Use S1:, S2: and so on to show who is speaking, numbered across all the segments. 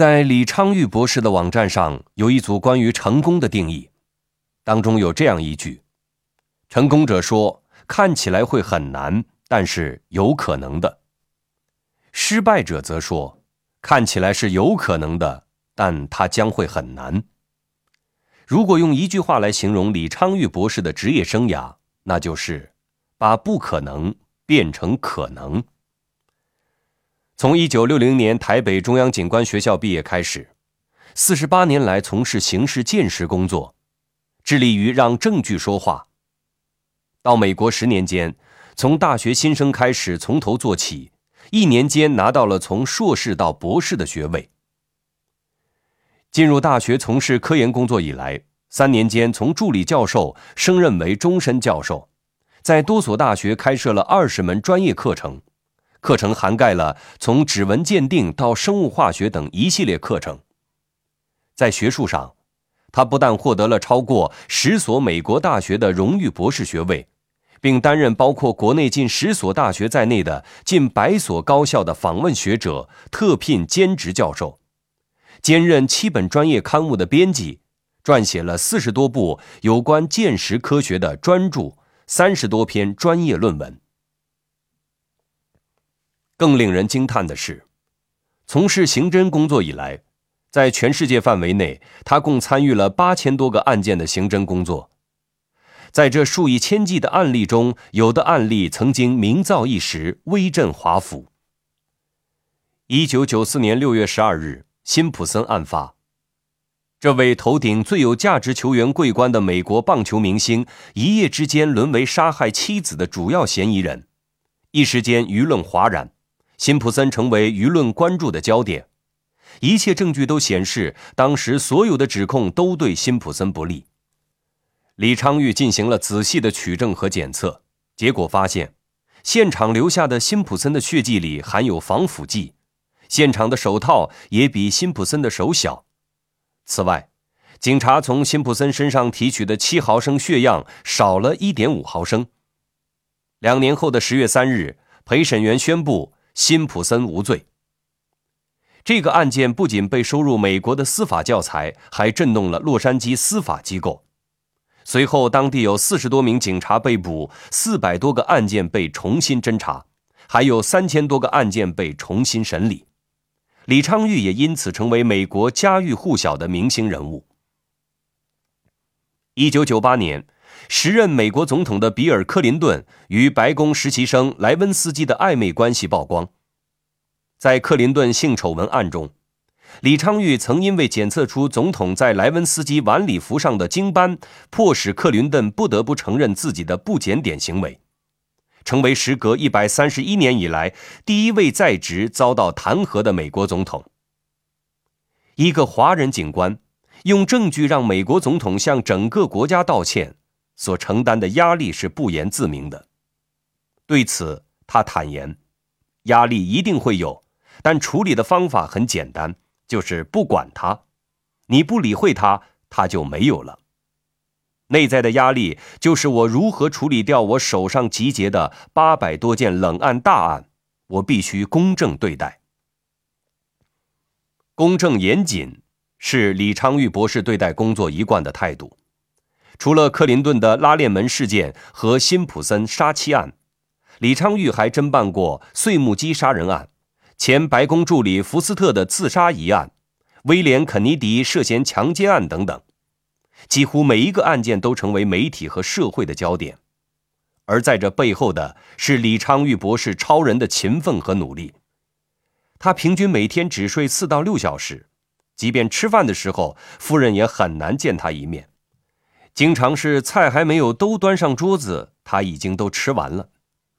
S1: 在李昌钰博士的网站上有一组关于成功的定义，当中有这样一句：“成功者说，看起来会很难，但是有可能的；失败者则说，看起来是有可能的，但它将会很难。”如果用一句话来形容李昌钰博士的职业生涯，那就是把不可能变成可能。从一九六零年台北中央警官学校毕业开始，四十八年来从事刑事鉴识工作，致力于让证据说话。到美国十年间，从大学新生开始从头做起，一年间拿到了从硕士到博士的学位。进入大学从事科研工作以来，三年间从助理教授升任为终身教授，在多所大学开设了二十门专业课程。课程涵盖了从指纹鉴定到生物化学等一系列课程。在学术上，他不但获得了超过十所美国大学的荣誉博士学位，并担任包括国内近十所大学在内的近百所高校的访问学者、特聘兼职教授，兼任七本专业刊物的编辑，撰写了四十多部有关鉴识科学的专著，三十多篇专业论文。更令人惊叹的是，从事刑侦工作以来，在全世界范围内，他共参与了八千多个案件的刑侦工作。在这数以千计的案例中，有的案例曾经名噪一时，威震华府。一九九四年六月十二日，辛普森案发，这位头顶最有价值球员桂冠的美国棒球明星，一夜之间沦为杀害妻子的主要嫌疑人，一时间舆论哗然。辛普森成为舆论关注的焦点，一切证据都显示，当时所有的指控都对辛普森不利。李昌钰进行了仔细的取证和检测，结果发现，现场留下的辛普森的血迹里含有防腐剂，现场的手套也比辛普森的手小。此外，警察从辛普森身上提取的七毫升血样少了一点五毫升。两年后的十月三日，陪审员宣布。辛普森无罪。这个案件不仅被收入美国的司法教材，还震动了洛杉矶司法机构。随后，当地有四十多名警察被捕，四百多个案件被重新侦查，还有三千多个案件被重新审理。李昌钰也因此成为美国家喻户晓的明星人物。一九九八年。时任美国总统的比尔·克林顿与白宫实习生莱温斯基的暧昧关系曝光。在克林顿性丑闻案中，李昌钰曾因为检测出总统在莱温斯基晚礼服上的精斑，迫使克林顿不得不承认自己的不检点行为，成为时隔一百三十一年以来第一位在职遭到弹劾的美国总统。一个华人警官用证据让美国总统向整个国家道歉。所承担的压力是不言自明的。对此，他坦言，压力一定会有，但处理的方法很简单，就是不管他，你不理会他，他就没有了。内在的压力就是我如何处理掉我手上集结的八百多件冷案大案，我必须公正对待。公正严谨是李昌钰博士对待工作一贯的态度。除了克林顿的拉链门事件和辛普森杀妻案，李昌钰还侦办过碎木机杀人案、前白宫助理福斯特的自杀疑案、威廉肯尼迪涉嫌强奸案等等。几乎每一个案件都成为媒体和社会的焦点，而在这背后的是李昌钰博士超人的勤奋和努力。他平均每天只睡四到六小时，即便吃饭的时候，夫人也很难见他一面。经常是菜还没有都端上桌子，他已经都吃完了。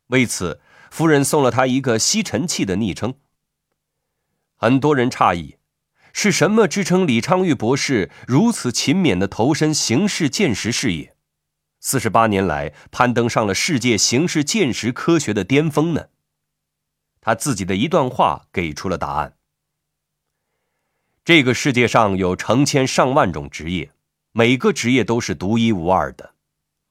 S1: 为此，夫人送了他一个“吸尘器”的昵称。很多人诧异，是什么支撑李昌钰博士如此勤勉的投身刑事鉴识事业，四十八年来攀登上了世界刑事鉴识科学的巅峰呢？他自己的一段话给出了答案：这个世界上有成千上万种职业。每个职业都是独一无二的，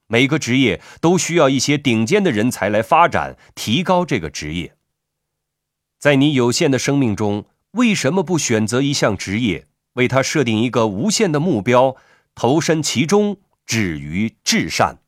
S1: 每个职业都需要一些顶尖的人才来发展、提高这个职业。在你有限的生命中，为什么不选择一项职业，为他设定一个无限的目标，投身其中，止于至善？